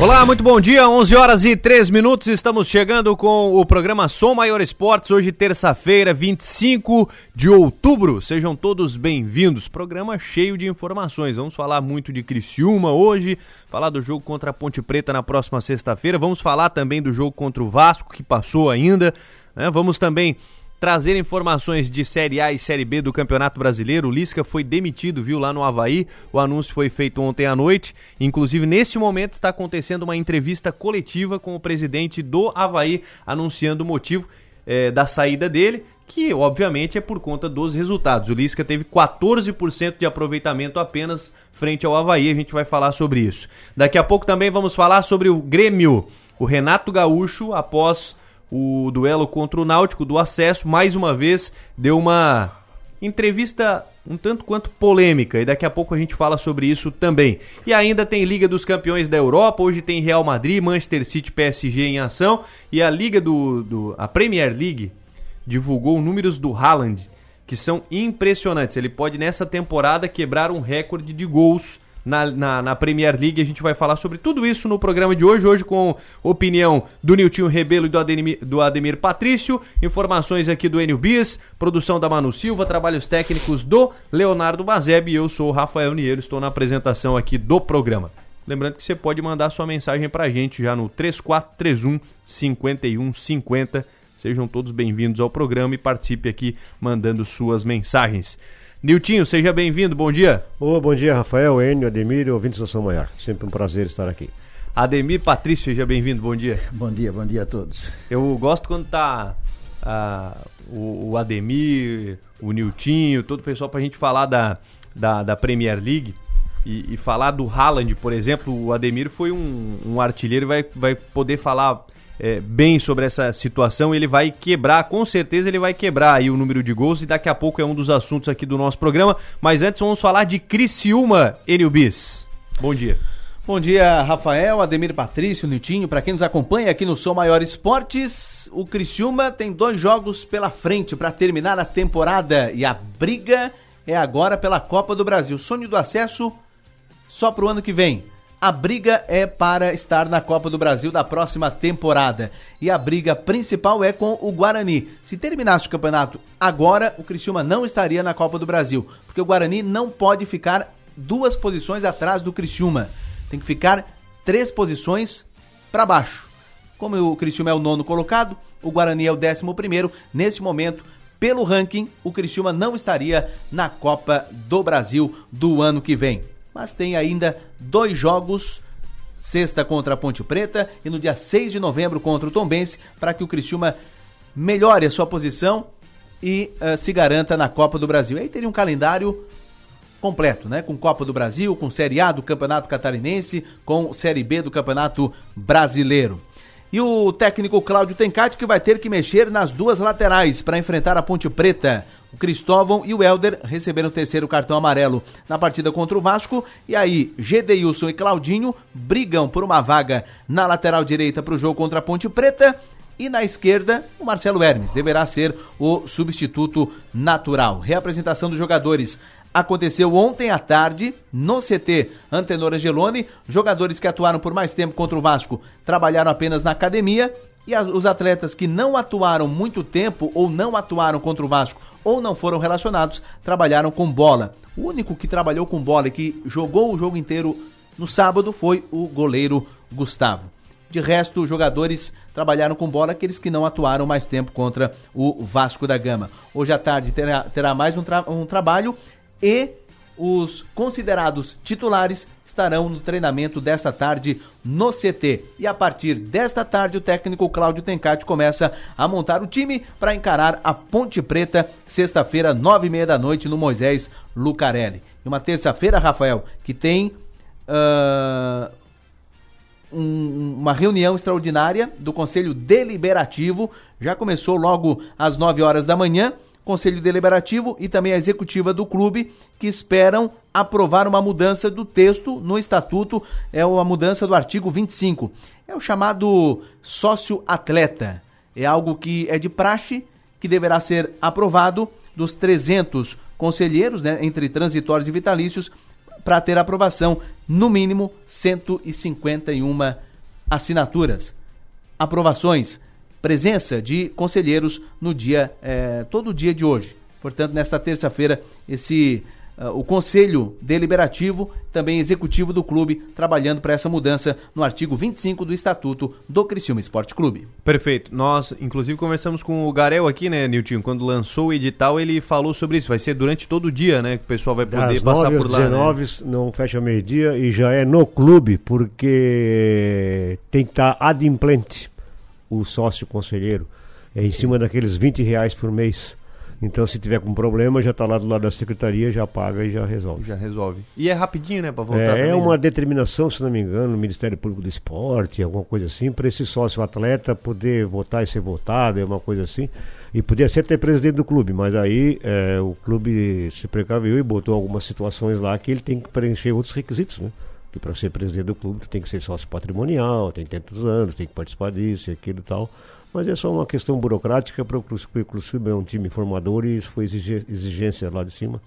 Olá, muito bom dia. 11 horas e 3 minutos. Estamos chegando com o programa Som Maior Esportes. Hoje, terça-feira, 25 de outubro. Sejam todos bem-vindos. Programa cheio de informações. Vamos falar muito de Criciúma hoje, falar do jogo contra a Ponte Preta na próxima sexta-feira. Vamos falar também do jogo contra o Vasco, que passou ainda. Né? Vamos também trazer informações de Série A e Série B do Campeonato Brasileiro. O Lisca foi demitido, viu, lá no Havaí. O anúncio foi feito ontem à noite. Inclusive, nesse momento, está acontecendo uma entrevista coletiva com o presidente do Havaí, anunciando o motivo é, da saída dele, que obviamente é por conta dos resultados. O Lisca teve 14% de aproveitamento apenas frente ao Havaí. A gente vai falar sobre isso. Daqui a pouco também vamos falar sobre o Grêmio. O Renato Gaúcho, após o duelo contra o Náutico do acesso, mais uma vez deu uma entrevista um tanto quanto polêmica e daqui a pouco a gente fala sobre isso também. E ainda tem Liga dos Campeões da Europa, hoje tem Real Madrid, Manchester City, PSG em ação e a Liga do, do a Premier League divulgou números do Haaland que são impressionantes. Ele pode nessa temporada quebrar um recorde de gols na, na, na, Premier League. A gente vai falar sobre tudo isso no programa de hoje. Hoje com opinião do Niltinho Rebelo e do Ademir, do Ademir Patrício. Informações aqui do Enio Bis, produção da Manu Silva, trabalhos técnicos do Leonardo Mazeb. E eu sou o Rafael Niero, estou na apresentação aqui do programa. Lembrando que você pode mandar sua mensagem pra gente já no 3431 5150. Sejam todos bem-vindos ao programa e participe aqui mandando suas mensagens. Niltinho, seja bem-vindo, bom dia. Oh, bom dia, Rafael, Enio, Ademir e ouvintes da São Maior. Sempre um prazer estar aqui. Ademir Patrício, seja bem-vindo, bom dia. Bom dia, bom dia a todos. Eu gosto quando tá ah, o, o, Ademir, o Niltinho, todo o pessoal pra gente falar da, da, da Premier League. E, e, falar do Haaland, por exemplo, o Ademir foi um, um artilheiro e vai, vai poder falar é, bem sobre essa situação. Ele vai quebrar, com certeza ele vai quebrar aí o número de gols e daqui a pouco é um dos assuntos aqui do nosso programa. Mas antes vamos falar de Criciúma, Enio Bis. Bom dia. Bom dia, Rafael, Ademir Patrício, Nitinho. Para quem nos acompanha aqui no Sou Maior Esportes, o Criciúma tem dois jogos pela frente para terminar a temporada e a briga é agora pela Copa do Brasil. Sonho do acesso só para o ano que vem. A briga é para estar na Copa do Brasil da próxima temporada. E a briga principal é com o Guarani. Se terminasse o campeonato agora, o Criciúma não estaria na Copa do Brasil. Porque o Guarani não pode ficar duas posições atrás do Criciúma. Tem que ficar três posições para baixo. Como o Criciúma é o nono colocado, o Guarani é o décimo primeiro. Nesse momento, pelo ranking, o Criciúma não estaria na Copa do Brasil do ano que vem mas tem ainda dois jogos sexta contra a Ponte Preta e no dia 6 de novembro contra o Tombense, para que o Criciúma melhore a sua posição e uh, se garanta na Copa do Brasil. Aí teria um calendário completo, né? Com Copa do Brasil, com Série A do Campeonato Catarinense, com Série B do Campeonato Brasileiro. E o técnico Cláudio Tencati que vai ter que mexer nas duas laterais para enfrentar a Ponte Preta. O Cristóvão e o Helder receberam o terceiro cartão amarelo na partida contra o Vasco. E aí, Gedeilson e Claudinho brigam por uma vaga na lateral direita para o jogo contra a Ponte Preta. E na esquerda, o Marcelo Hermes deverá ser o substituto natural. Reapresentação dos jogadores aconteceu ontem à tarde no CT Antenor Angeloni. Jogadores que atuaram por mais tempo contra o Vasco trabalharam apenas na academia e os atletas que não atuaram muito tempo ou não atuaram contra o Vasco ou não foram relacionados, trabalharam com bola. O único que trabalhou com bola e que jogou o jogo inteiro no sábado foi o goleiro Gustavo. De resto, jogadores trabalharam com bola, aqueles que não atuaram mais tempo contra o Vasco da Gama. Hoje à tarde terá, terá mais um, tra um trabalho e os considerados titulares estarão no treinamento desta tarde no CT. E a partir desta tarde, o técnico Cláudio Tencati começa a montar o time para encarar a Ponte Preta, sexta-feira, nove e meia da noite, no Moisés Lucarelli. E uma terça-feira, Rafael, que tem uh, um, uma reunião extraordinária do Conselho Deliberativo. Já começou logo às nove horas da manhã Conselho Deliberativo e também a executiva do clube, que esperam aprovar uma mudança do texto no estatuto, é a mudança do artigo 25. É o chamado sócio-atleta. É algo que é de praxe, que deverá ser aprovado dos 300 conselheiros, né, entre transitórios e vitalícios, para ter aprovação, no mínimo 151 assinaturas. Aprovações, presença de conselheiros no dia, eh, todo dia de hoje. Portanto, nesta terça-feira, esse uh, o Conselho Deliberativo, também executivo do clube, trabalhando para essa mudança no artigo 25 do Estatuto do Criciúma Esporte Clube. Perfeito. Nós, inclusive, conversamos com o Garel aqui, né, Nilton? Quando lançou o edital, ele falou sobre isso. Vai ser durante todo o dia, né? Que o pessoal vai poder Das passar 9 por lá. 19 né? não fecha meio-dia e já é no clube, porque tem que estar adimplente o sócio conselheiro. É em cima daqueles 20 reais por mês. Então, se tiver com problema, já está lá do lado da secretaria, já paga e já resolve. Já resolve. E é rapidinho, né? Pra voltar É, é uma né? determinação, se não me engano, do Ministério Público do Esporte, alguma coisa assim, para esse sócio atleta poder votar e ser votado, é uma coisa assim. E podia ser até presidente do clube, mas aí é, o clube se precaveu e botou algumas situações lá que ele tem que preencher outros requisitos, né? Que para ser presidente do clube tu tem que ser sócio patrimonial, tem tantos anos, tem que participar disso e aquilo e tal. Mas é só uma questão burocrática para o clube, é um time formador e isso foi exigência lá de cima.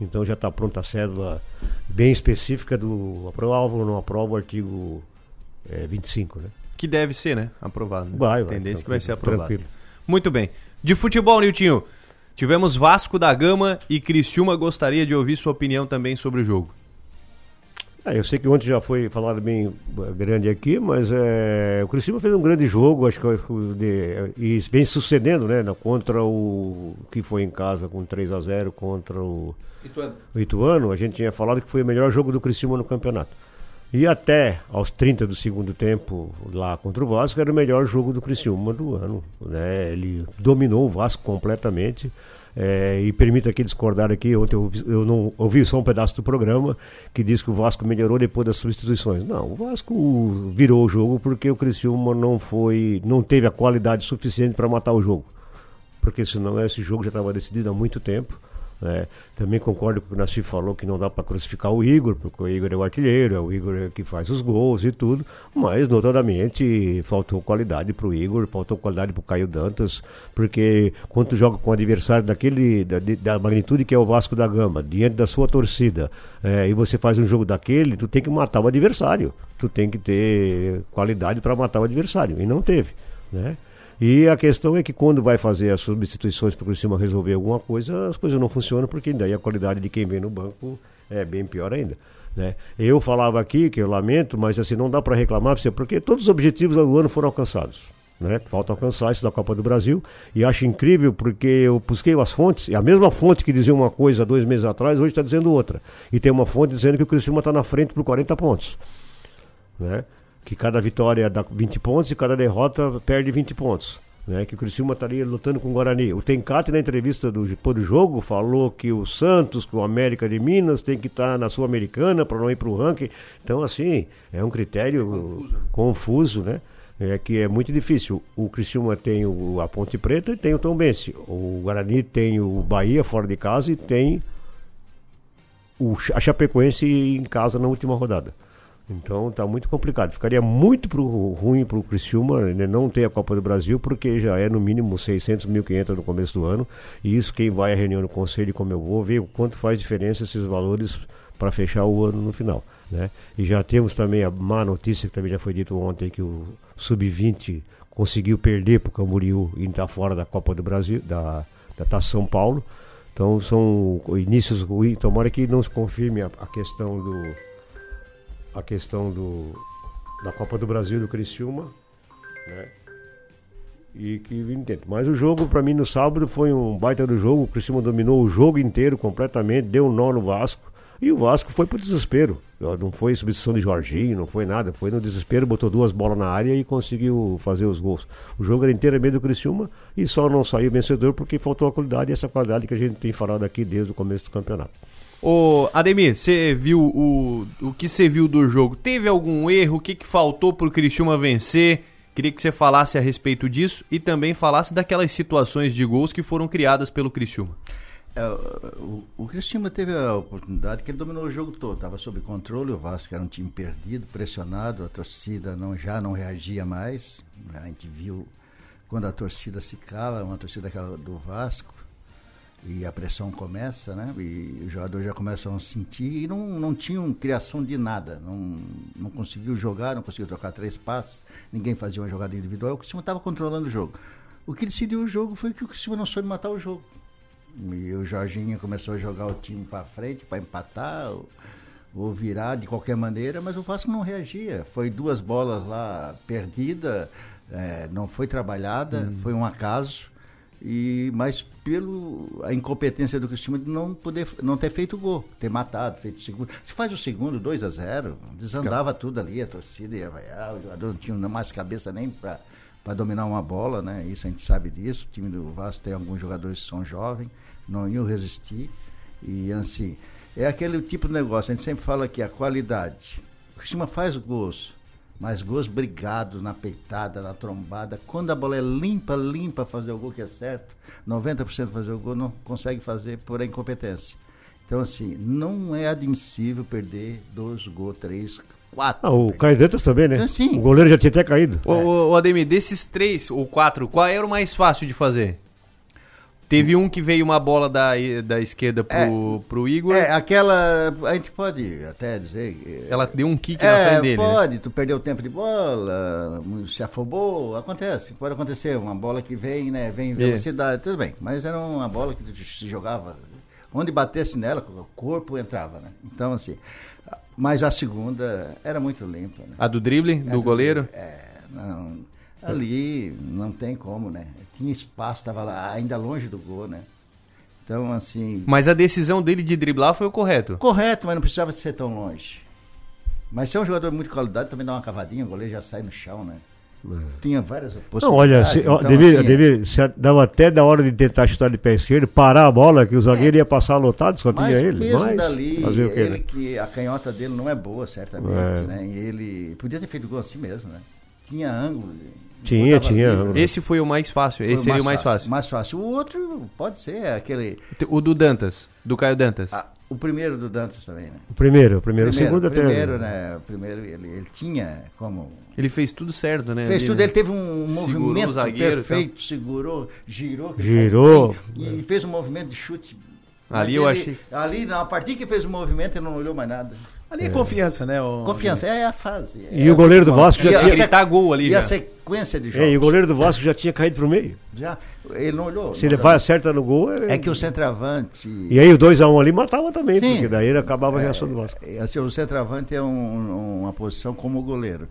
Então já está pronta a cédula bem específica do aprova ou não aprova o artigo é, 25, né? Que deve ser, né? Aprovado. Né? Vai, vai, Tendência que vai ser aprovado. tranquilo. Muito bem. De futebol, Niltinho. Tivemos Vasco da Gama e Criciúma. Gostaria de ouvir sua opinião também sobre o jogo. É, eu sei que ontem já foi falado bem eh, grande aqui, mas é, o Criciúma fez um grande jogo, acho que de- e vem sucedendo, né, contra o que foi em casa com 3 a 0 contra o o Ituano, a gente tinha falado que foi o melhor jogo do Criciúma no campeonato. E até aos 30 do segundo tempo, lá contra o Vasco, era o melhor jogo do Criciúma do ano. Né? Ele dominou o Vasco completamente. É, e permita aqui discordar aqui, ontem eu, eu não ouvi só um pedaço do programa que diz que o Vasco melhorou depois das substituições. Não, o Vasco virou o jogo porque o Criciúma não foi, não teve a qualidade suficiente para matar o jogo porque senão esse jogo já estava decidido há muito tempo. Né? Também concordo com o que o Nassif falou que não dá para crucificar o Igor, porque o Igor é o artilheiro, é o Igor que faz os gols e tudo, mas notadamente faltou qualidade para o Igor, faltou qualidade para o Caio Dantas, porque quando joga com um adversário daquele, da, da magnitude que é o Vasco da Gama, diante da sua torcida, é, e você faz um jogo daquele, tu tem que matar o adversário, tu tem que ter qualidade para matar o adversário, e não teve. Né? E a questão é que quando vai fazer as substituições para o Criciúma resolver alguma coisa, as coisas não funcionam, porque daí a qualidade de quem vem no banco é bem pior ainda. Né? Eu falava aqui, que eu lamento, mas assim, não dá para reclamar, porque todos os objetivos do ano foram alcançados. Né? Falta alcançar isso da Copa do Brasil. E acho incrível porque eu busquei as fontes, e a mesma fonte que dizia uma coisa dois meses atrás, hoje está dizendo outra. E tem uma fonte dizendo que o Criciúma está na frente por 40 pontos né? Que cada vitória dá 20 pontos e cada derrota perde 20 pontos. Né? Que o Criciúma estaria lutando com o Guarani. O Tencate, na entrevista do, do jogo, falou que o Santos, que o América de Minas, tem que estar na Sul-Americana para não ir para o ranking. Então, assim, é um critério confuso, né? É que é muito difícil. O Criciúma tem o, a Ponte Preta e tem o Tombense. O Guarani tem o Bahia fora de casa e tem o, a Chapecoense em casa na última rodada. Então tá muito complicado. Ficaria muito pro, ruim pro Criciúma né, não ter a Copa do Brasil, porque já é no mínimo 600 mil que entra no começo do ano. E isso quem vai à reunião do conselho, como eu vou, ver o quanto faz diferença esses valores para fechar o ano no final. Né? E já temos também a má notícia, que também já foi dito ontem, que o Sub-20 conseguiu perder para o Camboriú e está fora da Copa do Brasil, da, da Taça São Paulo. Então são inícios ruins. Tomara que não se confirme a, a questão do a questão do da Copa do Brasil do Criciúma, né? E que entende. Mas o jogo para mim no sábado foi um baita do jogo. O Criciúma dominou o jogo inteiro completamente, deu um nó no Vasco. E o Vasco foi pro desespero. Não foi substituição de Jorginho, não foi nada. Foi no desespero, botou duas bolas na área e conseguiu fazer os gols. O jogo era inteiramente do Criciúma e só não saiu vencedor porque faltou a qualidade, essa qualidade que a gente tem falado aqui desde o começo do campeonato. Ô, Ademir, você viu o, o que você viu do jogo? Teve algum erro? O que, que faltou pro Criciúma vencer? Queria que você falasse a respeito disso e também falasse daquelas situações de gols que foram criadas pelo Criciúma. É, o, o teve a oportunidade que ele dominou o jogo todo, estava sob controle, o Vasco era um time perdido, pressionado, a torcida não, já não reagia mais. A gente viu quando a torcida se cala, uma torcida do Vasco, e a pressão começa, né? E os jogadores já começam a sentir e não, não tinham criação de nada. Não, não conseguiu jogar, não conseguiu trocar três passes, ninguém fazia uma jogada individual. O Cristiano estava controlando o jogo. O que decidiu o jogo foi que o Cristiano não soube matar o jogo. E o Jorginho começou a jogar o time para frente, para empatar ou, ou, virar de qualquer maneira, mas o Vasco não reagia. Foi duas bolas lá perdidas, é, não foi trabalhada, hum. foi um acaso. E, mas pelo a incompetência do Cristiano de não poder não ter feito gol, ter matado, feito segundo. Se faz o segundo 2 a 0 desandava tudo ali, a torcida ia vaiar, o jogador não tinha mais cabeça nem para para dominar uma bola, né? Isso a gente sabe disso. O time do Vasco tem alguns jogadores que são jovens, não iam resistir. E assim, é aquele tipo de negócio, a gente sempre fala que a qualidade. O Cristiano faz gols, mas gols brigados na peitada, na trombada. Quando a bola é limpa, limpa fazer o gol que é certo, 90% fazer o gol não consegue fazer por incompetência. Então, assim, não é admissível perder dois gols, três, quatro. Ah, o Caio Dantas também, né? Então, sim. O goleiro já tinha até caído. O, o Ademir, desses três ou quatro, qual era o mais fácil de fazer? Teve um que veio uma bola da, da esquerda pro, é, pro Igor. É, aquela. A gente pode até dizer. Ela deu um kick é, na frente dele. Né? Pode, né? tu perdeu o tempo de bola, se afobou, acontece. Pode acontecer. Uma bola que vem, né? Vem em velocidade, é. tudo bem. Mas era uma bola que se jogava. Onde batesse nela, o corpo entrava, né? Então, assim. Mas a segunda era muito limpa. Né? A do drible, do, do goleiro? É, não. Ali não tem como, né? Tinha espaço, estava lá ainda longe do gol, né? Então, assim. Mas a decisão dele de driblar foi o correto? Correto, mas não precisava ser tão longe. Mas se é um jogador de muita qualidade, também dá uma cavadinha, o goleiro já sai no chão, né? É. Tinha várias possibilidades. Não, olha, se, então, devia, assim, devia, se dava até da hora de tentar chutar de pé esquerdo, parar a bola, que o zagueiro é, ia passar lotado, só tinha ele. Mesmo mas dali, ele né? que a canhota dele não é boa, certamente, é. né? E ele podia ter feito gol assim mesmo, né? Tinha ângulo. Tinha, tinha. Esse foi o mais fácil. Foi Esse seria o mais fácil, fácil. Mais fácil. O outro pode ser aquele. O do Dantas, do Caio Dantas. Ah, o primeiro do Dantas também, né? O primeiro, o primeiro, o segundo até. Primeiro, né? O primeiro ele, ele tinha como. Ele fez tudo certo, né? Fez ali, tudo, né? ele teve um movimento perfeito, segurou, girou. Girou. E, e fez um movimento de chute. Ali eu ele, achei. Ali, na partir que fez o movimento, ele não olhou mais nada. Ali é, confiança, né? O... Confiança, é a fase. É e o goleiro do Vasco já tinha. Ele tá gol ali. E já. a sequência de jogos. É, e o goleiro do Vasco já tinha caído pro meio. Já. Ele não olhou. Se ele vai acerta no gol. É... é que o centroavante. E aí o 2x1 um ali matava também, Sim. porque daí ele acabava a reação do Vasco. É, assim, o centroavante é um, uma posição como o goleiro.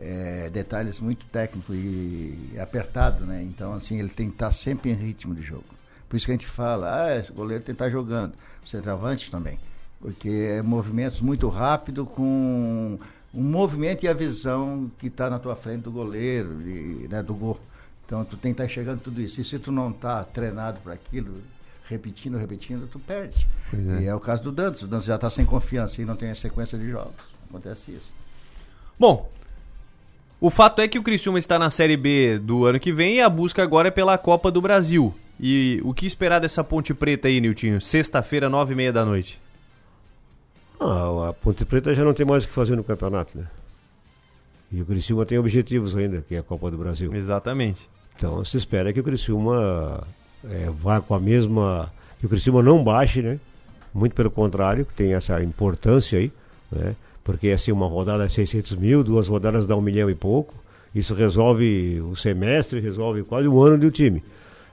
É, detalhes muito técnicos e apertado, né? Então, assim, ele tem que estar sempre em ritmo de jogo. Por isso que a gente fala, ah, esse goleiro tem que estar jogando. O centroavante também porque é movimentos muito rápido com um movimento e a visão que está na tua frente do goleiro, de, né, do gol. Então tu tem que estar tá enxergando tudo isso. E se tu não está treinado para aquilo, repetindo, repetindo, tu perde. É. E é o caso do Dantas. O Dantas já está sem confiança e não tem a sequência de jogos. Acontece isso. Bom, o fato é que o Criciúma está na Série B do ano que vem e a busca agora é pela Copa do Brasil. E o que esperar dessa Ponte Preta aí, Niltinho? Sexta-feira, nove e meia da noite. Ah, a Ponte Preta já não tem mais o que fazer no campeonato, né? E o Criciúma tem objetivos ainda, que é a Copa do Brasil. Exatamente. Então se espera que o Criciúma é, vá com a mesma. que o Criciúma não baixe, né? Muito pelo contrário, que tem essa importância aí, né? Porque assim, uma rodada é 600 mil, duas rodadas dá um milhão e pouco. Isso resolve o semestre, resolve quase um ano do time.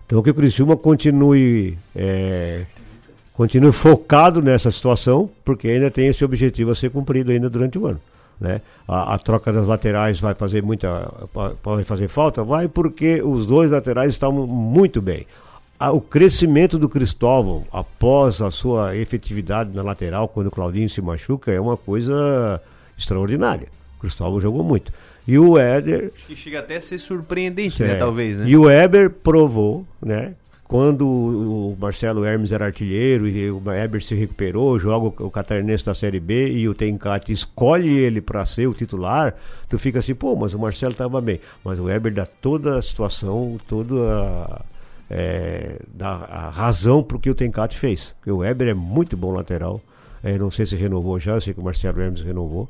Então que o Criciúma continue é, continue focado nessa situação, porque ainda tem esse objetivo a ser cumprido ainda durante o ano. Né? A, a, troca das laterais vai fazer muita. pode fazer falta? Vai, porque os dois laterais estão muito bem. A, o crescimento do Cristóvão após a sua efetividade na lateral, quando o Claudinho se machuca, é uma coisa extraordinária. O Cristóvão jogou muito. E o Éder. Acho que chega até a ser surpreendente, né? Talvez, né? E o Éder provou, né? Quando o Marcelo Hermes era artilheiro e o Eber se recuperou, joga o catarinense da Série B e o Tencate escolhe ele para ser o titular, tu fica assim, pô, mas o Marcelo estava bem. Mas o Eber dá toda a situação, toda a, é, dá a razão para o que o Tencate fez. Porque o Eber é muito bom lateral. É, não sei se renovou já, sei que o Marcelo Hermes renovou.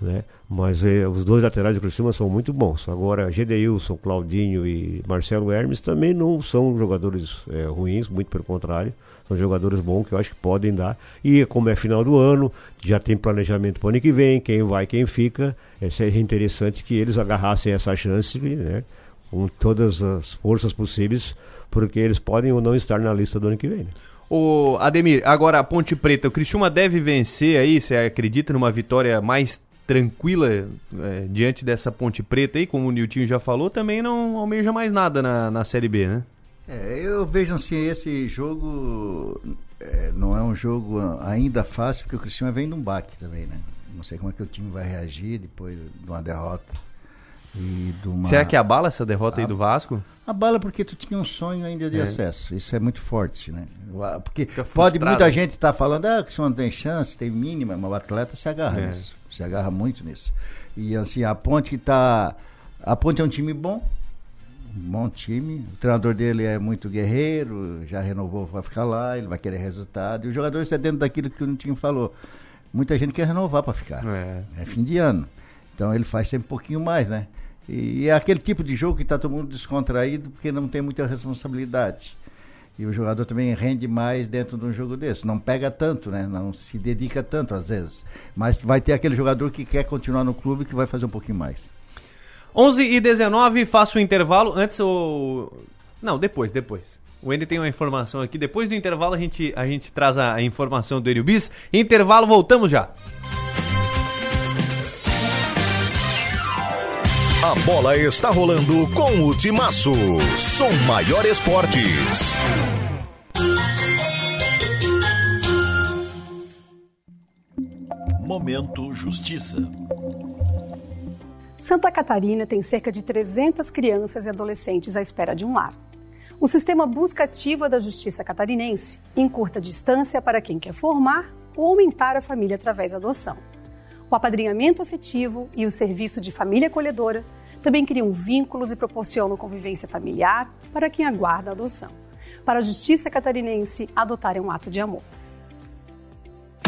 Né? Mas eh, os dois laterais do Criciúma são muito bons. Agora, Gedeilson, Claudinho e Marcelo Hermes também não são jogadores eh, ruins, muito pelo contrário. São jogadores bons que eu acho que podem dar. E como é final do ano, já tem planejamento para o ano que vem, quem vai, quem fica. É, seria interessante que eles agarrassem essa chance, né? Com todas as forças possíveis, porque eles podem ou não estar na lista do ano que vem. Né? O Ademir, agora a Ponte Preta, o Criciúma deve vencer aí, você acredita numa vitória mais tranquila é, diante dessa Ponte Preta aí, como o Niltinho já falou, também não almeja mais nada na, na Série B, né? É, eu vejo assim, esse jogo é, não é um jogo ainda fácil, porque o Cristiano vem de um baque também, né? Não sei como é que o time vai reagir depois de uma derrota. E de uma... Será que abala essa derrota a... aí do Vasco? Abala porque tu tinha um sonho ainda de é. acesso. Isso é muito forte, né? Porque pode muita gente estar tá falando, ah, que você não tem chance, tem mínima, mas o atleta se agarra é. nisso. Se agarra muito nisso. E assim, a ponte que tá. A ponte é um time bom, um bom time. O treinador dele é muito guerreiro, já renovou para ficar lá, ele vai querer resultado. E os jogadores é dentro daquilo que o time falou. Muita gente quer renovar para ficar. É. é. fim de ano. Então ele faz sempre um pouquinho mais, né? E é aquele tipo de jogo que está todo mundo descontraído porque não tem muita responsabilidade. E o jogador também rende mais dentro de um jogo desse. Não pega tanto, né? Não se dedica tanto às vezes. Mas vai ter aquele jogador que quer continuar no clube que vai fazer um pouquinho mais. 11 e 19, faço o intervalo. Antes o. Não, depois, depois. O Ender tem uma informação aqui. Depois do intervalo a gente, a gente traz a, informação do Enio Bis. Intervalo, voltamos já. A bola está rolando com o Timaço. Som Maior Esportes. Momento Justiça. Santa Catarina tem cerca de 300 crianças e adolescentes à espera de um lar. O sistema busca ativa da Justiça Catarinense encurta distância para quem quer formar ou aumentar a família através da adoção. O apadrinhamento afetivo e o serviço de família acolhedora também criam vínculos e proporcionam convivência familiar para quem aguarda a adoção. Para a Justiça Catarinense, adotar é um ato de amor.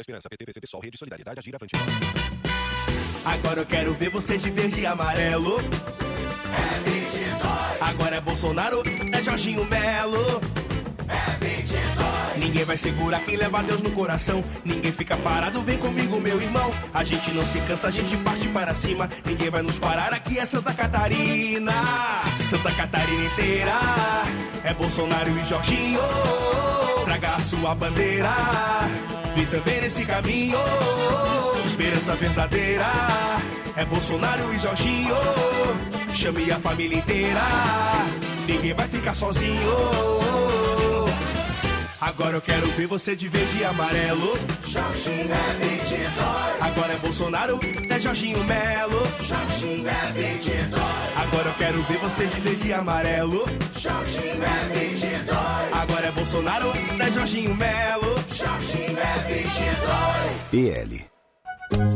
Esperança, PT, PCB, Sol, Rede Solidariedade, Agir, Avante. Agora eu quero ver você de verde e amarelo. É 22. Agora é Bolsonaro, é Jorginho Melo. É 22. Ninguém vai segurar quem leva Deus no coração. Ninguém fica parado, vem comigo, meu irmão. A gente não se cansa, a gente parte para cima. Ninguém vai nos parar, aqui é Santa Catarina. Santa Catarina inteira. É Bolsonaro e Jorginho. Traga a sua bandeira. Vi também nesse caminho, esperança verdadeira. É Bolsonaro e Jorginho, chame a família inteira. Ninguém vai ficar sozinho. Agora eu quero ver você de verde e amarelo. Jorginho é 22. Agora é Bolsonaro, é Jorginho Melo. Jorginho é 22. Agora eu quero ver você de verde e amarelo. Jorginho é 22. Agora é Bolsonaro, é Jorginho Melo. Jorginho é 22. PL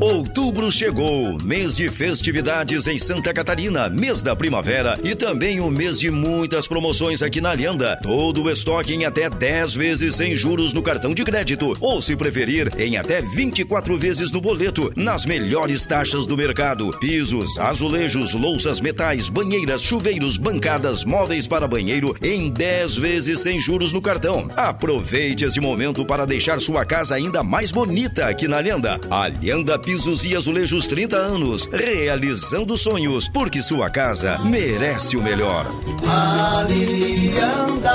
Outubro chegou, mês de festividades em Santa Catarina, mês da primavera e também o mês de muitas promoções aqui na Lenda. Todo o estoque em até 10 vezes sem juros no cartão de crédito, ou se preferir, em até 24 vezes no boleto, nas melhores taxas do mercado. Pisos, azulejos, louças, metais, banheiras, chuveiros, bancadas, móveis para banheiro em 10 vezes sem juros no cartão. Aproveite esse momento para deixar sua casa ainda mais bonita aqui na Lenda. A Lenda Lenda Pisos e Azulejos 30 anos, realizando sonhos, porque sua casa merece o melhor. Alianda.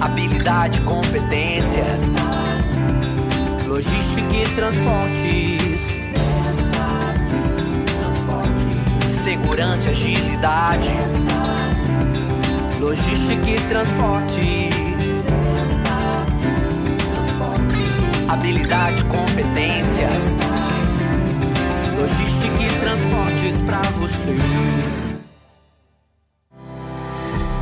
Habilidade, competência, logística e transportes, segurança, agilidade, logística e transportes habilidade, competência. Logística e transportes pra você.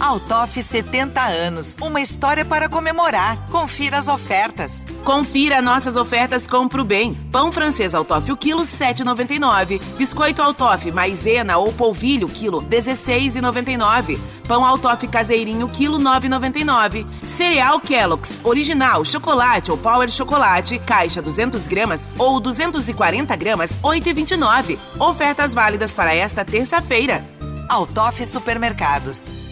Altoff 70 anos, uma história para comemorar. Confira as ofertas. Confira nossas ofertas Compro Bem. Pão francês Altoff o quilo 7,99. Biscoito Altoff maisena ou polvilho quilo 16,99. Pão Altoff caseirinho quilo 9,99. Cereal Kellogg's original chocolate ou Power chocolate caixa 200 gramas ou 240 gramas 8,29. Ofertas válidas para esta terça-feira. Altoff Supermercados.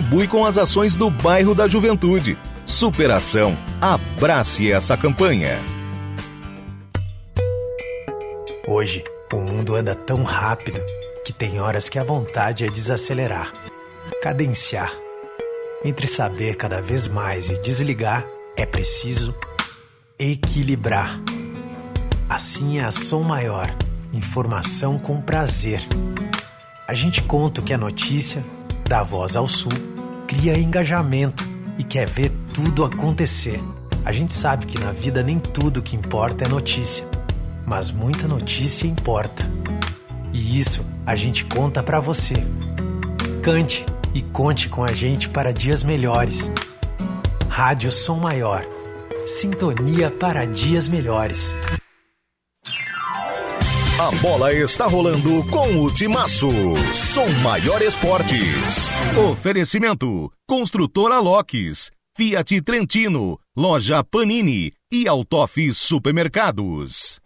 contribui com as ações do bairro da Juventude. Superação. Abrace essa campanha. Hoje, o mundo anda tão rápido que tem horas que a vontade é desacelerar, cadenciar. Entre saber cada vez mais e desligar, é preciso equilibrar. Assim é a Som Maior. Informação com prazer. A gente conta o que é notícia, dá voz ao sul cria engajamento e quer ver tudo acontecer. A gente sabe que na vida nem tudo que importa é notícia, mas muita notícia importa. E isso a gente conta para você. Cante e conte com a gente para dias melhores. Rádio Som Maior. Sintonia para dias melhores. A bola está rolando com o Timaço. Som Maior Esportes. Oferecimento: Construtora Locks, Fiat Trentino, Loja Panini e Autof Supermercados.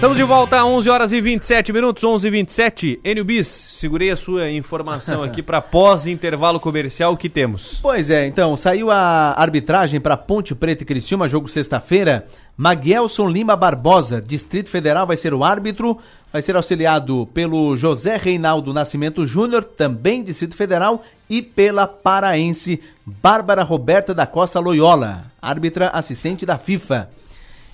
Estamos de volta a 11 horas e 27 minutos, 11 e 27. Enio Bis, segurei a sua informação aqui para pós-intervalo comercial, que temos? Pois é, então, saiu a arbitragem para Ponte Preta e Criciúma, jogo sexta-feira. Maguelson Lima Barbosa, Distrito Federal, vai ser o árbitro, vai ser auxiliado pelo José Reinaldo Nascimento Júnior, também Distrito Federal, e pela paraense Bárbara Roberta da Costa Loyola, árbitra assistente da FIFA.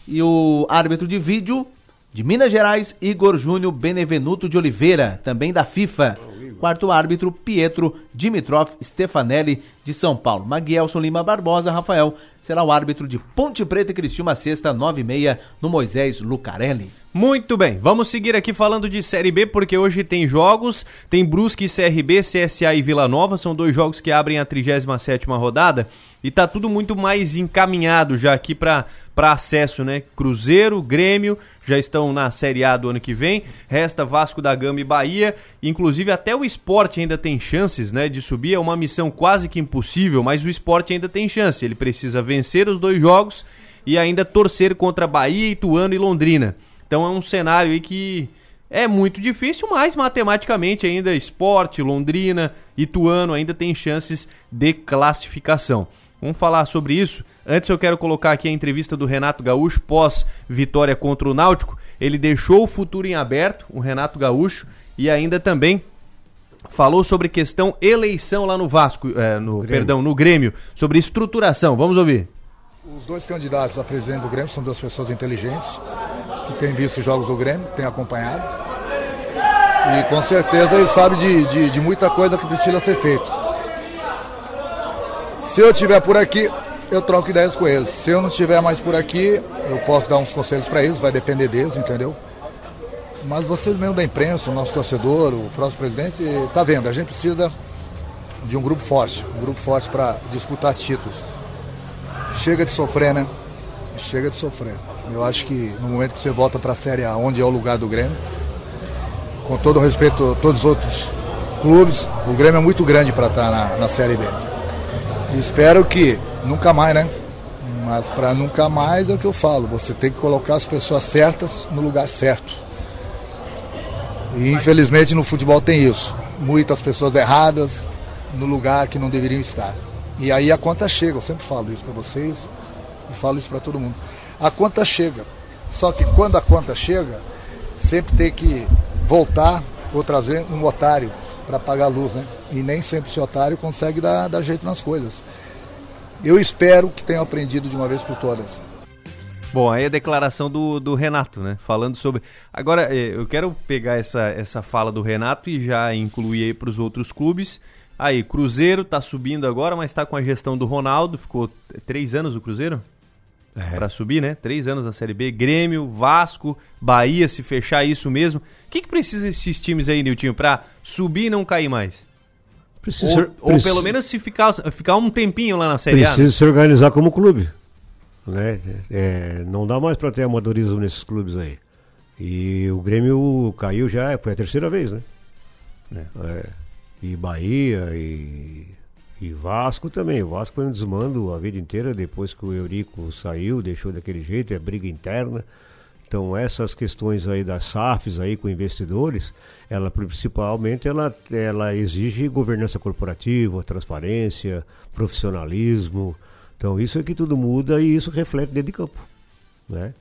E o árbitro de vídeo de Minas Gerais, Igor Júnior Benevenuto de Oliveira, também da FIFA. Quarto árbitro, Pietro Dimitrov Stefanelli, de São Paulo. Maguelson Lima Barbosa, Rafael, será o árbitro de Ponte Preta e Criciúma, sexta, nove e meia, no Moisés Lucarelli. Muito bem, vamos seguir aqui falando de Série B, porque hoje tem jogos, tem Brusque e CRB, CSA e Vila Nova, são dois jogos que abrem a 37ª rodada, e tá tudo muito mais encaminhado já aqui para acesso, né? Cruzeiro, Grêmio, já estão na Série A do ano que vem, resta Vasco da Gama e Bahia, inclusive até o esporte ainda tem chances, né, de subir, é uma missão quase que impossível, mas o esporte ainda tem chance, ele precisa vencer os dois jogos e ainda torcer contra Bahia, Ituano e Londrina. Então é um cenário aí que é muito difícil, mas matematicamente ainda esporte, Londrina, Ituano ainda tem chances de classificação. Vamos falar sobre isso. Antes eu quero colocar aqui a entrevista do Renato Gaúcho pós vitória contra o Náutico. Ele deixou o futuro em aberto, o Renato Gaúcho, e ainda também falou sobre questão eleição lá no Vasco, é, no Grêmio. perdão, no Grêmio, sobre estruturação. Vamos ouvir. Os dois candidatos a presidente do Grêmio são duas pessoas inteligentes, que têm visto os jogos do Grêmio, têm acompanhado. E com certeza ele sabe de, de, de muita coisa que precisa ser feito. Se eu estiver por aqui, eu troco ideias com eles. Se eu não estiver mais por aqui, eu posso dar uns conselhos para eles, vai depender deles, entendeu? Mas vocês mesmo da imprensa, o nosso torcedor, o próximo presidente, tá vendo, a gente precisa de um grupo forte, um grupo forte para disputar títulos. Chega de sofrer, né? Chega de sofrer. Eu acho que no momento que você volta para a Série A, onde é o lugar do Grêmio, com todo o respeito a todos os outros clubes, o Grêmio é muito grande para estar tá na, na Série B. Espero que nunca mais, né? Mas para nunca mais é o que eu falo, você tem que colocar as pessoas certas no lugar certo. E infelizmente no futebol tem isso. Muitas pessoas erradas no lugar que não deveriam estar. E aí a conta chega, eu sempre falo isso para vocês e falo isso para todo mundo. A conta chega. Só que quando a conta chega, sempre tem que voltar ou trazer um otário para pagar a luz, né? E nem sempre esse otário consegue dar, dar jeito nas coisas. Eu espero que tenham aprendido de uma vez por todas. Bom, aí a declaração do, do Renato, né? Falando sobre. Agora, eh, eu quero pegar essa, essa fala do Renato e já incluir aí para os outros clubes. Aí, Cruzeiro tá subindo agora, mas está com a gestão do Ronaldo. Ficou três anos o Cruzeiro? É. Para subir, né? Três anos na Série B. Grêmio, Vasco, Bahia, se fechar isso mesmo. O que, que precisa esses times aí, Niltinho, para subir e não cair mais? Precisa, ou, ou pelo menos se ficar, ficar um tempinho lá na Série precisa A. Precisa né? se organizar como clube. Né? É, não dá mais para ter amadorismo nesses clubes aí. E o Grêmio caiu já, foi a terceira vez, né? É. É, e Bahia e, e Vasco também. O Vasco foi um desmando a vida inteira depois que o Eurico saiu, deixou daquele jeito, é briga interna. Então essas questões aí das SAFs aí com investidores, ela principalmente ela, ela exige governança corporativa, transparência, profissionalismo. Então isso é que tudo muda e isso reflete dentro de campo, né?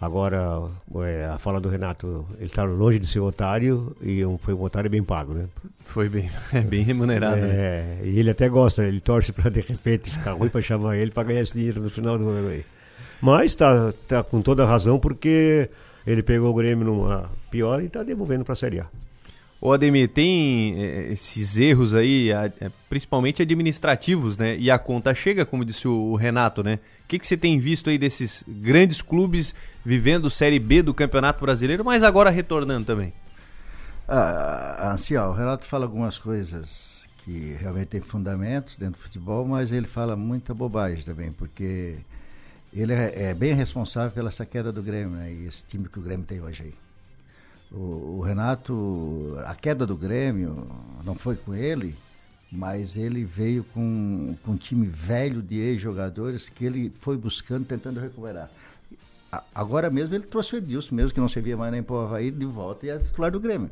Agora, é, a fala do Renato, ele está longe de ser otário e um, foi um otário bem pago, né? Foi bem, é bem remunerado. Né? É, né? e ele até gosta, ele torce para de repente ficar ruim para chamar ele para ganhar esse dinheiro no final do ano aí. Mas está tá com toda a razão porque ele pegou o Grêmio numa pior e está devolvendo para a Série A. Ô Ademir, tem eh, esses erros aí, eh, principalmente administrativos, né? E a conta chega, como disse o Renato, né? O que, que você tem visto aí desses grandes clubes vivendo Série B do Campeonato Brasileiro, mas agora retornando também? Ah, assim, ó, o Renato fala algumas coisas que realmente tem fundamentos dentro do futebol, mas ele fala muita bobagem também, porque ele é, é bem responsável pela essa queda do Grêmio, né? E esse time que o Grêmio tem hoje aí. O, o, Renato, a queda do Grêmio não foi com ele, mas ele veio com, com um time velho de ex-jogadores que ele foi buscando, tentando recuperar. Agora mesmo ele trouxe o Edilson, mesmo que não servia mais nem para o Havaí, de volta e é titular do Grêmio.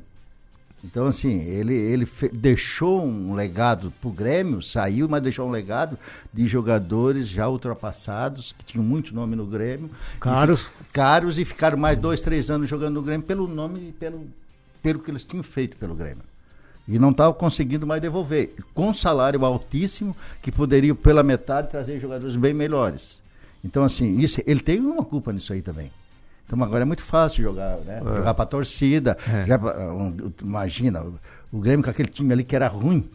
Então, assim, ele, ele deixou um legado para o Grêmio, saiu, mas deixou um legado de jogadores já ultrapassados, que tinham muito nome no Grêmio. Caros. E, caros e ficaram mais dois, três anos jogando no Grêmio pelo nome e pelo, pelo que eles tinham feito pelo Grêmio. E não estavam conseguindo mais devolver. Com salário altíssimo, que poderia, pela metade, trazer jogadores bem melhores. Então, assim, isso, ele tem uma culpa nisso aí também. Então agora é muito fácil jogar, né? É. Jogar pra torcida. É. Já, um, imagina, o, o Grêmio com aquele time ali que era ruim.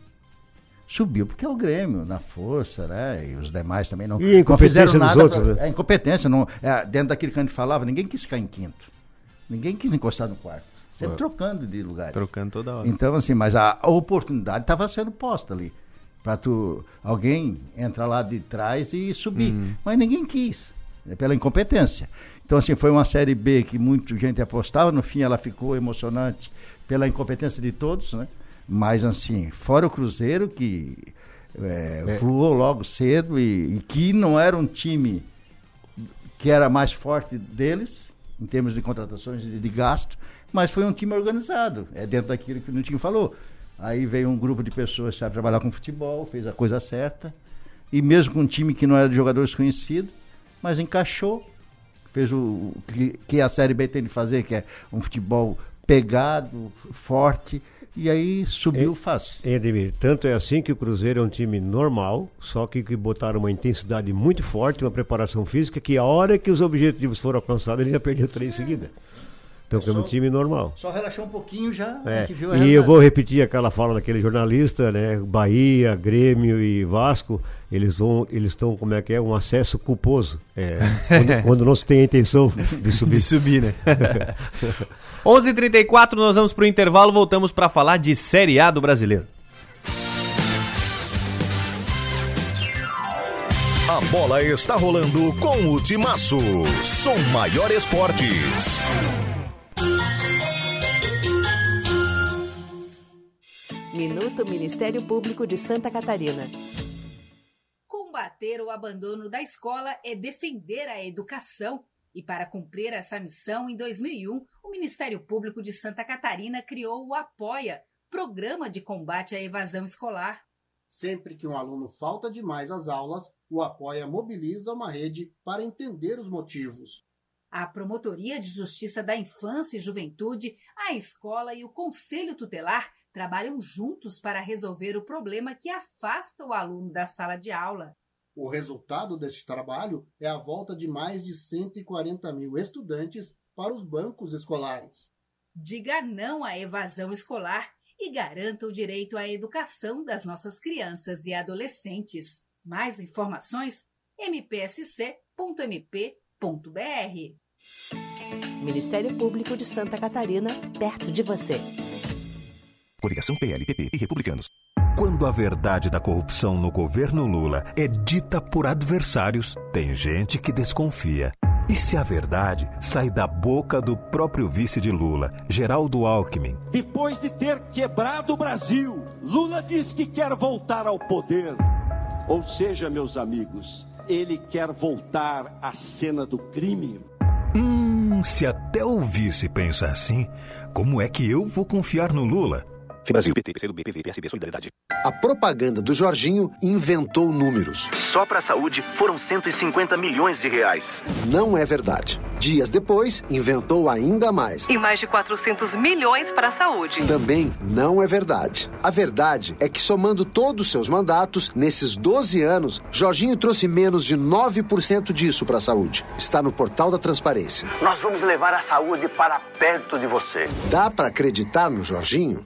Subiu porque é o Grêmio, na força, né? E os demais também não, E não fizeram nada. outros, pra- né? É incompetência. Não, é, dentro daquilo que a gente falava, ninguém quis ficar em quinto. Ninguém quis encostar no quarto. Sempre É. trocando de lugares. Trocando toda hora. Então, assim, mas a, a oportunidade estava sendo posta ali. Para tu, alguém entrar lá de trás e subir. Uhum. Mas ninguém quis, pela incompetência. Então, assim, foi uma Série B que muita gente apostava. No fim, ela ficou emocionante pela incompetência de todos, né? Mas, assim, fora o Cruzeiro, que é, É. voou logo cedo e, e que não era um time que era mais forte deles, em termos de contratações e de gasto, mas foi um time organizado, é dentro daquilo que o Nutinho falou. Aí veio um grupo de pessoas que sabe trabalhar com futebol, fez a coisa certa, e mesmo com um time que não era de jogadores conhecidos, mas encaixou, fez o, o que, que a Série B tem de fazer, que é um futebol pegado, forte, e aí subiu fácil. É, Ademir, tanto é assim que o Cruzeiro é um time normal, só que, que botaram uma intensidade muito forte, uma preparação física, que a hora que os objetivos foram alcançados, ele já perdeu três seguidas. Então, é um time normal. Só relaxou um pouquinho já, É, e eu vou repetir aquela fala daquele jornalista, né? Bahia, Grêmio e Vasco, eles vão, eles estão, como é que é, um acesso culposo. É, quando, quando não se tem a intenção de subir. De subir, né? 11h34, nós vamos pro intervalo, voltamos para falar de Série A do Brasileiro. A bola está rolando com o Timaço. Som Maior Esportes. Minuto Ministério Público de Santa Catarina. Combater o abandono da escola é defender a educação. E para cumprir essa missão, em 2001, o Ministério Público de Santa Catarina criou o Apoia, Programa de Combate à Evasão Escolar. Sempre que um aluno falta demais às aulas, o Apoia mobiliza uma rede para entender os motivos. A Promotoria de Justiça da Infância e Juventude, a escola e o Conselho Tutelar trabalham juntos para resolver o problema que afasta o aluno da sala de aula. O resultado deste trabalho é a volta de mais de 140 mil estudantes para os bancos escolares. Diga não à evasão escolar e garanta o direito à educação das nossas crianças e adolescentes. Mais informações? mpsc.mp.br. Ministério Público de Santa Catarina, perto de você. Coligação PLPP e Republicanos. Quando a verdade da corrupção no governo Lula é dita por adversários, tem gente que desconfia. E se a verdade sai da boca do próprio vice de Lula, Geraldo Alckmin? Depois de ter quebrado o Brasil, Lula diz que quer voltar ao poder. Ou seja, meus amigos, ele quer voltar à cena do crime. Hum, se até o vice pensa assim, como é que eu vou confiar no Lula? Brasil, PT, PCdoB, PV, PSB, Solidariedade. A propaganda do Jorginho inventou números. Só para a saúde foram 150 milhões de reais. Não é verdade. Dias depois, inventou ainda mais. E mais de 400 milhões para a saúde. Também não é verdade. A verdade é que, somando todos os seus mandatos, nesses 12 anos, Jorginho trouxe menos de 9% disso para a saúde. Está no portal da transparência. Nós vamos levar a saúde para perto de você. Dá para acreditar no Jorginho?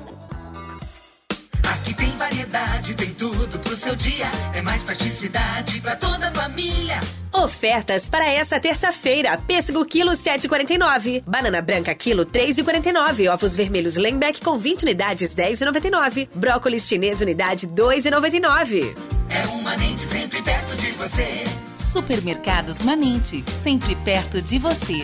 Aqui tem variedade, tem tudo pro seu dia. É mais praticidade pra toda a família. Ofertas para essa terça-feira. Pêssego quilo 7,49. Banana branca quilo 3,49. Ovos vermelhos Lembeck com 20 unidades 10,99. Brócolis chinês unidade 2,99. É um Manente sempre perto de você. Supermercados Manente, sempre perto de você.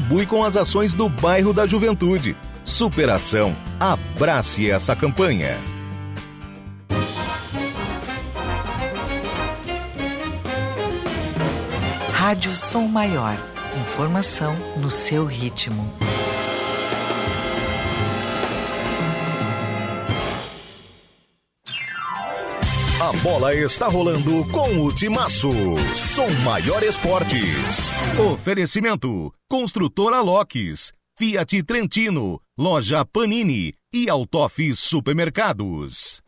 com as ações do bairro da Juventude. Superação. Abrace essa campanha. Rádio Som Maior. Informação no seu ritmo. A bola está rolando com o Timaço. Som Maior Esportes. Oferecimento: Construtora Locks, Fiat Trentino, Loja Panini e Autof Supermercados.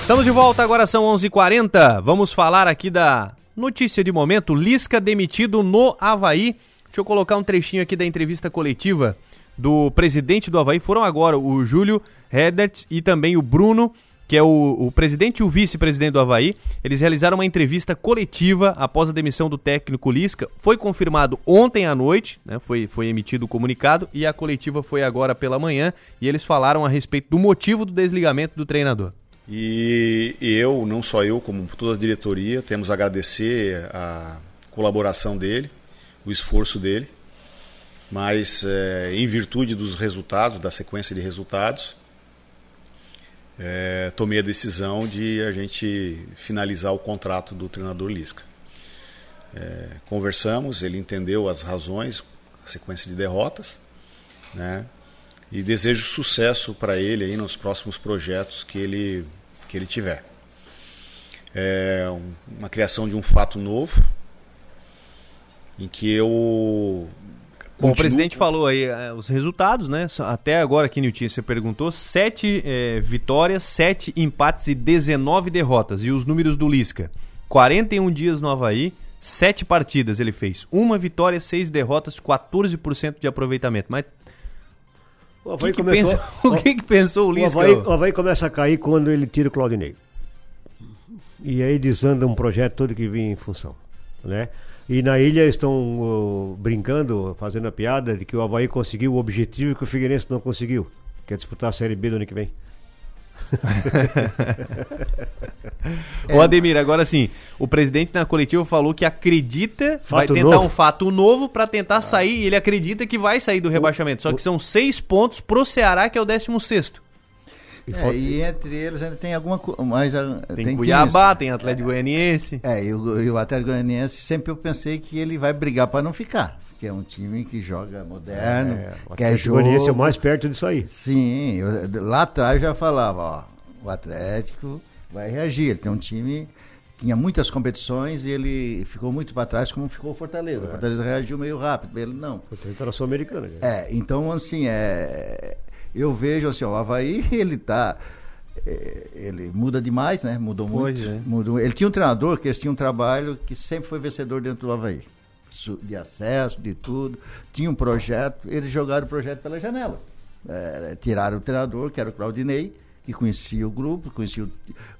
Estamos de volta, agora são 11:40. h 40 Vamos falar aqui da notícia de momento: Lisca demitido no Havaí. Deixa eu colocar um trechinho aqui da entrevista coletiva do presidente do Havaí. Foram agora o Júlio Redert e também o Bruno, que é o, o presidente e o vice-presidente do Havaí. Eles realizaram uma entrevista coletiva após a demissão do técnico Lisca. Foi confirmado ontem à noite, né, foi, foi emitido o comunicado, e a coletiva foi agora pela manhã. E eles falaram a respeito do motivo do desligamento do treinador. E, e eu, não só eu, como toda a diretoria, temos a agradecer a colaboração dele, o esforço dele, mas é, em virtude dos resultados, da sequência de resultados, é, tomei a decisão de a gente finalizar o contrato do treinador Lisca. É, conversamos, ele entendeu as razões, a sequência de derrotas, né? E desejo sucesso para ele aí nos próximos projetos que ele que ele tiver. É uma criação de um fato novo, em que eu Bom, o presidente falou aí é, os resultados, né? Até agora aqui, Nilton, você perguntou: sete é, vitórias, sete empates e 19 derrotas. E os números do Lisca: 41 dias no Havaí, sete partidas ele fez. Uma vitória, seis derrotas, 14% de aproveitamento. Mas. O, que que começou, pensa, o que, que pensou o Lisca? O Havaí, o Havaí começa a cair quando ele tira o Claudinei. E aí desanda um projeto todo que vinha em função. Né? E na ilha estão uh, brincando, fazendo a piada de que o Havaí conseguiu o objetivo que o Figueirense não conseguiu, que é disputar a Série B do ano que vem. Ô Ademir, agora sim, o presidente na coletiva falou que acredita, Fato vai tentar novo. um fato novo para tentar sair, e ele acredita que vai sair do rebaixamento, só que são seis pontos pro Ceará, que é o 16 sexto. E, é, e entre eles ainda tem alguma coisa. Ah, Tem, Cuiabá, tem Atlético Goianiense. É, e o, e o Atlético Goianiense sempre eu pensei que ele vai brigar para não ficar. que é um time que joga moderno, É, o quer Atlético jogo. Goianiense é o mais perto disso aí. Sim, eu- lá atrás já falava, ó, o Atlético vai reagir. Ele tem um time tinha muitas competições e ele ficou muito para trás, como ficou o Fortaleza. O Fortaleza reagiu meio rápido, ele não. Fortaleza era sul-americana. né? É, então assim, é, eu vejo assim, ó, o Havaí, ele tá. é, Ele muda demais, né? Mudou Pois muito. é. Mudou. Ele tinha um treinador que eles tinham um trabalho que sempre foi vencedor dentro do Havaí. De acesso, de tudo. Tinha um projeto, eles jogaram o projeto pela janela. É, tiraram o treinador, que era o Claudinei, que conhecia o grupo, conhecia o,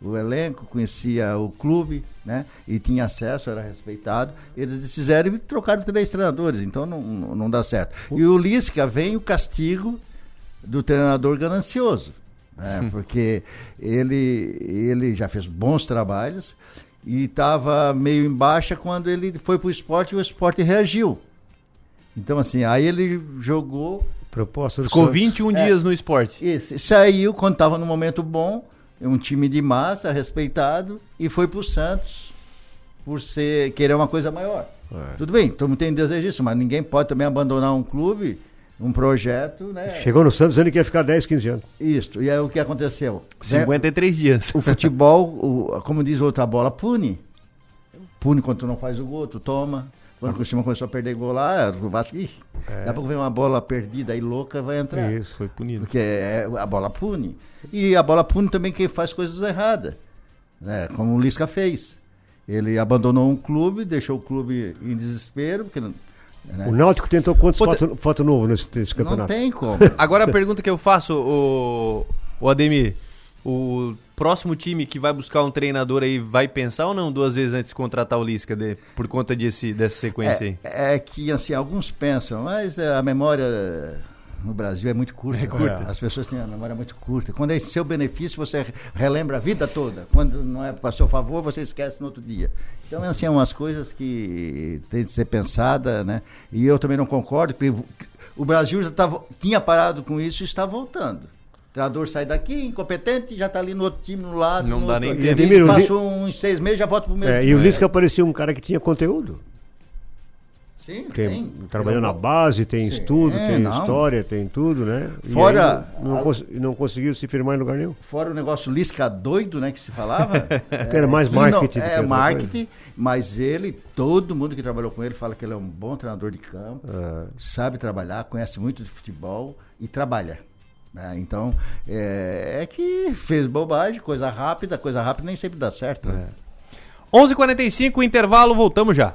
o elenco, conhecia o clube, né? E tinha acesso, era respeitado. Eles fizeram e trocaram três treinadores, então não, não, não dá certo. E o Lisca vem o castigo do treinador ganancioso, né? porque ele, ele já fez bons trabalhos e estava meio em baixa quando ele foi para o esporte e o esporte reagiu. Então, assim, aí ele jogou. Proposta do Ficou Santos. 21 dias no esporte. Isso, saiu quando estava no momento bom, um time de massa, respeitado, e foi para o Santos por ser, querer uma coisa maior. É. Tudo bem, todo mundo tem desejo disso, mas ninguém pode também abandonar um clube, um projeto, né? Chegou no Santos dizendo que ia ficar 10, 15 anos. Isso, e aí o que aconteceu? 53 dias. O futebol, o- como diz outra, a bola pune. Pune quando tu não faz o gol, tu toma. Quando o Cristiano começou a perder gol lá, o Vasco, ih, daqui a pouco vem uma bola perdida aí louca, vai entrar. Isso, foi punido. Porque é, a bola pune. E a bola pune também quem faz coisas erradas. Né? Como o Lisca fez. Ele abandonou um clube, deixou o clube em desespero, porque não, né? O Náutico tentou quantos Puta- fato, fato novo nesse, nesse campeonato? não tem como. Agora a pergunta que eu faço, o, o Ademir, o próximo time que vai buscar um treinador aí vai pensar ou não duas vezes antes de contratar o Lisca de- por conta desse, dessa sequência aí? É, é que assim, alguns pensam, mas é, a memória no Brasil é muito curta. É curta. As pessoas têm a memória muito curta. Quando é em seu benefício, você re- relembra a vida toda. Quando não é para seu favor, você esquece no outro dia. Então, assim, é umas coisas que tem de ser pensada, né? E eu também não concordo, porque o Brasil já tava, tinha parado com isso e está voltando. O treinador sai daqui, incompetente, já está ali no outro time, no lado. Não no dá outro, nem tempo. Passou uns seis meses, já volta para o mesmo É, time. e o Lisca parecia um cara que tinha conteúdo. Sim, Tem, tem. trabalhou na base, tem estudo, É, tem não. história, tem tudo, né? Fora- aí não, não, cons- não conseguiu se firmar em lugar nenhum. Fora o negócio Lisca doido, né, que se falava. Que era mais não- marketing que É, marketing, mas ele, todo mundo que trabalhou com ele fala que ele é um bom treinador de campo, É. sabe trabalhar, conhece muito de futebol e trabalha. né? Então, é, é que fez bobagem, coisa rápida, coisa rápida nem sempre dá certo. né? 11h45, intervalo, voltamos já.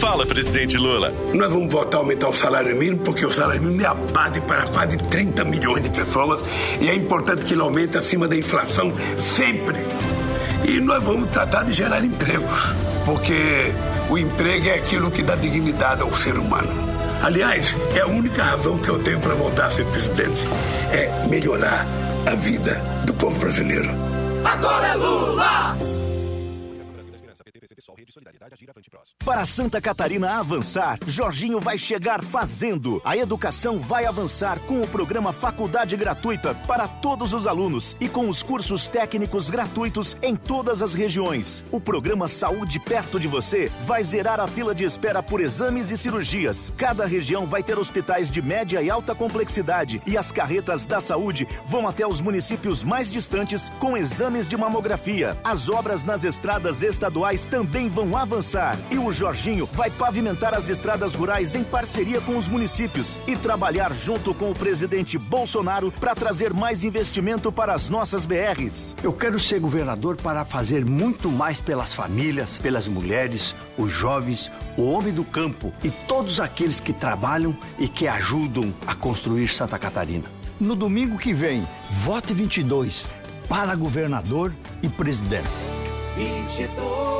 Fala, presidente Lula. Nós vamos votar aumentar o salário mínimo porque o salário mínimo é a base para quase 30 milhões de pessoas e é importante que ele aumente acima da inflação sempre. E nós vamos tratar de gerar empregos, porque o emprego é aquilo que dá dignidade ao ser humano. Aliás, é a única razão que eu tenho para voltar a ser presidente é melhorar a vida do povo brasileiro. Agora é Lula! Para Santa Catarina avançar, Jorginho vai chegar fazendo. A educação vai avançar com o programa Faculdade Gratuita para todos os alunos e com os cursos técnicos gratuitos em todas as regiões. O programa Saúde Perto de Você vai zerar a fila de espera por exames e cirurgias. Cada região vai ter hospitais de média e alta complexidade e as carretas da saúde vão até os municípios mais distantes com exames de mamografia. As obras nas estradas estaduais também também vão avançar e o Jorginho vai pavimentar as estradas rurais em parceria com os municípios e trabalhar junto com o presidente Bolsonaro para trazer mais investimento para as nossas BRs. Eu quero ser governador para fazer muito mais pelas famílias, pelas mulheres, os jovens, o homem do campo e todos aqueles que trabalham e que ajudam a construir Santa Catarina. No domingo que vem, vote 22 para governador e presidente. 22.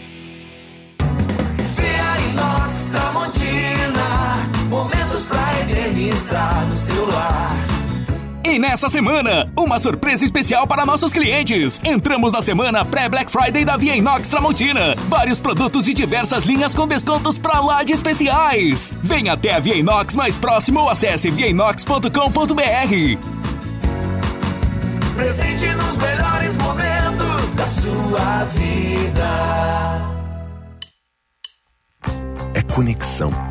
No celular. E nessa semana, uma surpresa especial para nossos clientes. Entramos na semana pré-Black Friday da Via Inox Tramontina. Vários produtos e diversas linhas com descontos pra lá de especiais. Venha até a Via Inox mais próximo ou acesse viainox.com.br. Presente nos melhores momentos da sua vida. É conexão.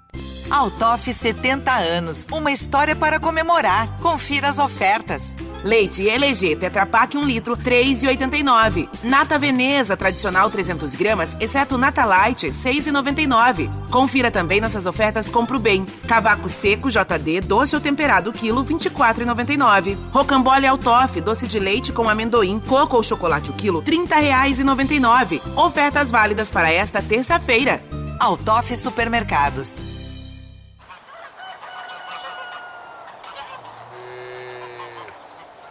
Altoff 70 anos, uma história para comemorar. Confira as ofertas. Leite LG Tetra Pak 1 litro, 3,89. Nata Veneza tradicional 300 gramas, exceto Nata Light, 6,99. Confira também nossas ofertas Compro Bem. Cavaco seco JD, doce ou temperado, quilo, 24,99. Rocambole Altoff, doce de leite com amendoim, coco ou chocolate o quilo, 30 reais e 99. Ofertas válidas para esta terça-feira. Altoff Supermercados.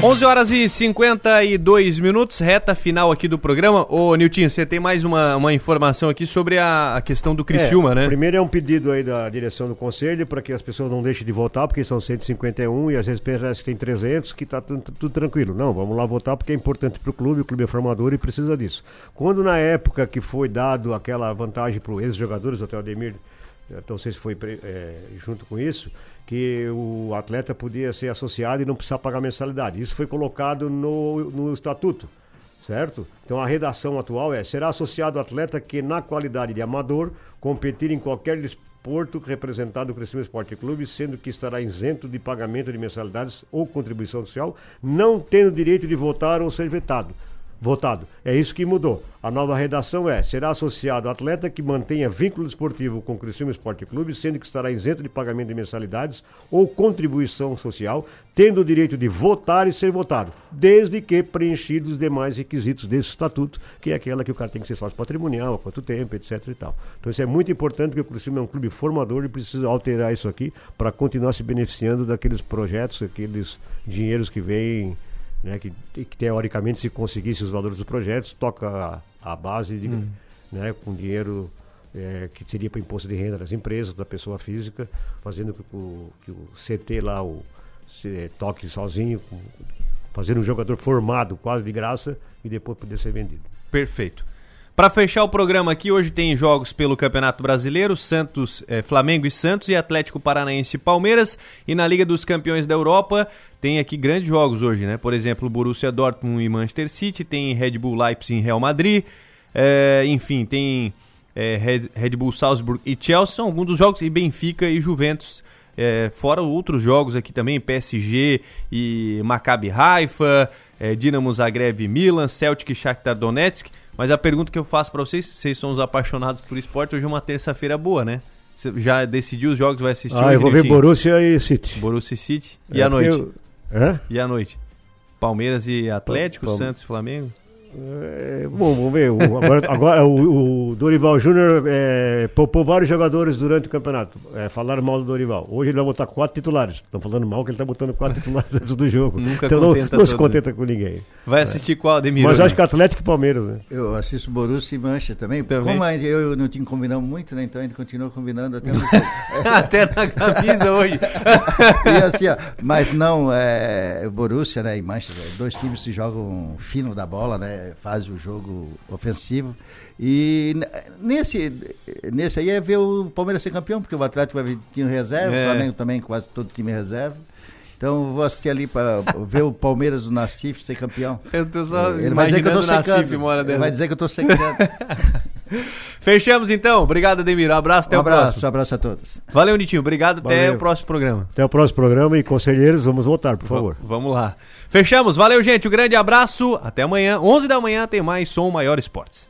11 horas e 52 minutos, reta final aqui do programa. Ô, Niltinho, você tem mais uma, uma informação aqui sobre a, a questão do Criciúma, É, né? Primeiro é um pedido aí da direção do conselho para que as pessoas não deixem de votar, porque são 151 e às vezes parece que tem 300, que tá tudo, tudo tranquilo. Não, vamos lá votar porque é importante para o clube, o clube é formador e precisa disso. Quando na época que foi dado aquela vantagem para os ex-jogadores, até o Ademir, então não sei se foi é, junto com isso, que o atleta podia ser associado e não precisar pagar mensalidade. Isso foi colocado no, no estatuto, certo? Então a redação atual é: será associado atleta que, na qualidade de amador, competir em qualquer desporto representado no Criciúma Esporte Clube, sendo que estará isento de pagamento de mensalidades ou contribuição social, não tendo direito de votar ou ser vetado votado. É isso que mudou. A nova redação é: será associado atleta que mantenha vínculo esportivo com o Criciúma Esporte Clube, sendo que estará isento de pagamento de mensalidades ou contribuição social, tendo o direito de votar e ser votado, desde que preenchidos os demais requisitos desse estatuto, que é aquela que o cara tem que ser sócio patrimonial, há quanto tempo, etc e tal. Então isso é muito importante porque o Criciúma é um clube formador e precisa alterar isso aqui para continuar se beneficiando daqueles projetos, aqueles dinheiros que vêm né, que, que, teoricamente se conseguisse os valores dos projetos, toca a, a base de, hum. né, com dinheiro é, que seria para imposto de renda das empresas, da pessoa física, fazendo que o, que o CT lá o, se, toque sozinho, com, fazendo um jogador formado quase de graça e depois poder ser vendido. Perfeito. Para fechar o programa aqui, hoje tem jogos pelo Campeonato Brasileiro, Santos, eh, Flamengo e Santos e Atlético Paranaense e Palmeiras. E na Liga dos Campeões da Europa tem aqui grandes jogos hoje, né? Por exemplo, Borussia Dortmund e Manchester City, tem Red Bull Leipzig e Real Madrid, eh, enfim, tem eh, Red, Red, Bull Salzburg e Chelsea, são alguns dos jogos, e Benfica e Juventus. fora outros jogos aqui também, PSG e Maccabi Haifa, Dinamo Zagreb e Milan, Celtic e Shakhtar Donetsk. Mas a pergunta que eu faço para vocês, vocês são os apaixonados por esporte, hoje é uma terça-feira boa, né? Você já decidiu os jogos, vai assistir Ah, eu vou ver Borussia e City. Borussia e City. E é, à noite? Eu... É? E à noite? Palmeiras e Atlético. Santos e Flamengo? É, bom, vamos ver. O, agora, agora o, o, Dorival Júnior é, poupou vários jogadores durante o campeonato. É, falaram mal do Dorival. Hoje ele vai botar quatro titulares. Estão falando mal que ele está botando quatro titulares antes do jogo. Nunca então não, não se contenta com ninguém. Vai assistir qual, Ademir? Mas acho que Atlético e Palmeiras, né? Eu assisto Borussia e Mancha também. também. Como eu não tinha combinado muito, né? Então a gente continua combinando até no... Até na camisa hoje. e assim, ó, mas não, é, Borussia né, e Manchester, dois times que jogam fino da bola, né? Faz o jogo ofensivo. E nesse, nesse aí é ver o Palmeiras ser campeão, porque o Atlético vai vir time reserva, é. o Flamengo também, quase todo time reserva. Então vou assistir ali para ver o Palmeiras do Nacife ser campeão. Eu tô só Ele vai dizer que eu tô secando. Ele vai dizer que eu tô secando. Fechamos então. Obrigado, Ademir. Um abraço, até um o abraço, próximo. Um abraço a todos. Valeu, Nitinho. Obrigado. Valeu. Até o próximo programa. Até o próximo programa e conselheiros, vamos voltar, por favor. V vamos lá. Fechamos. Valeu, gente. Um grande abraço. Até amanhã. 11 da manhã tem mais Som Maior Esportes.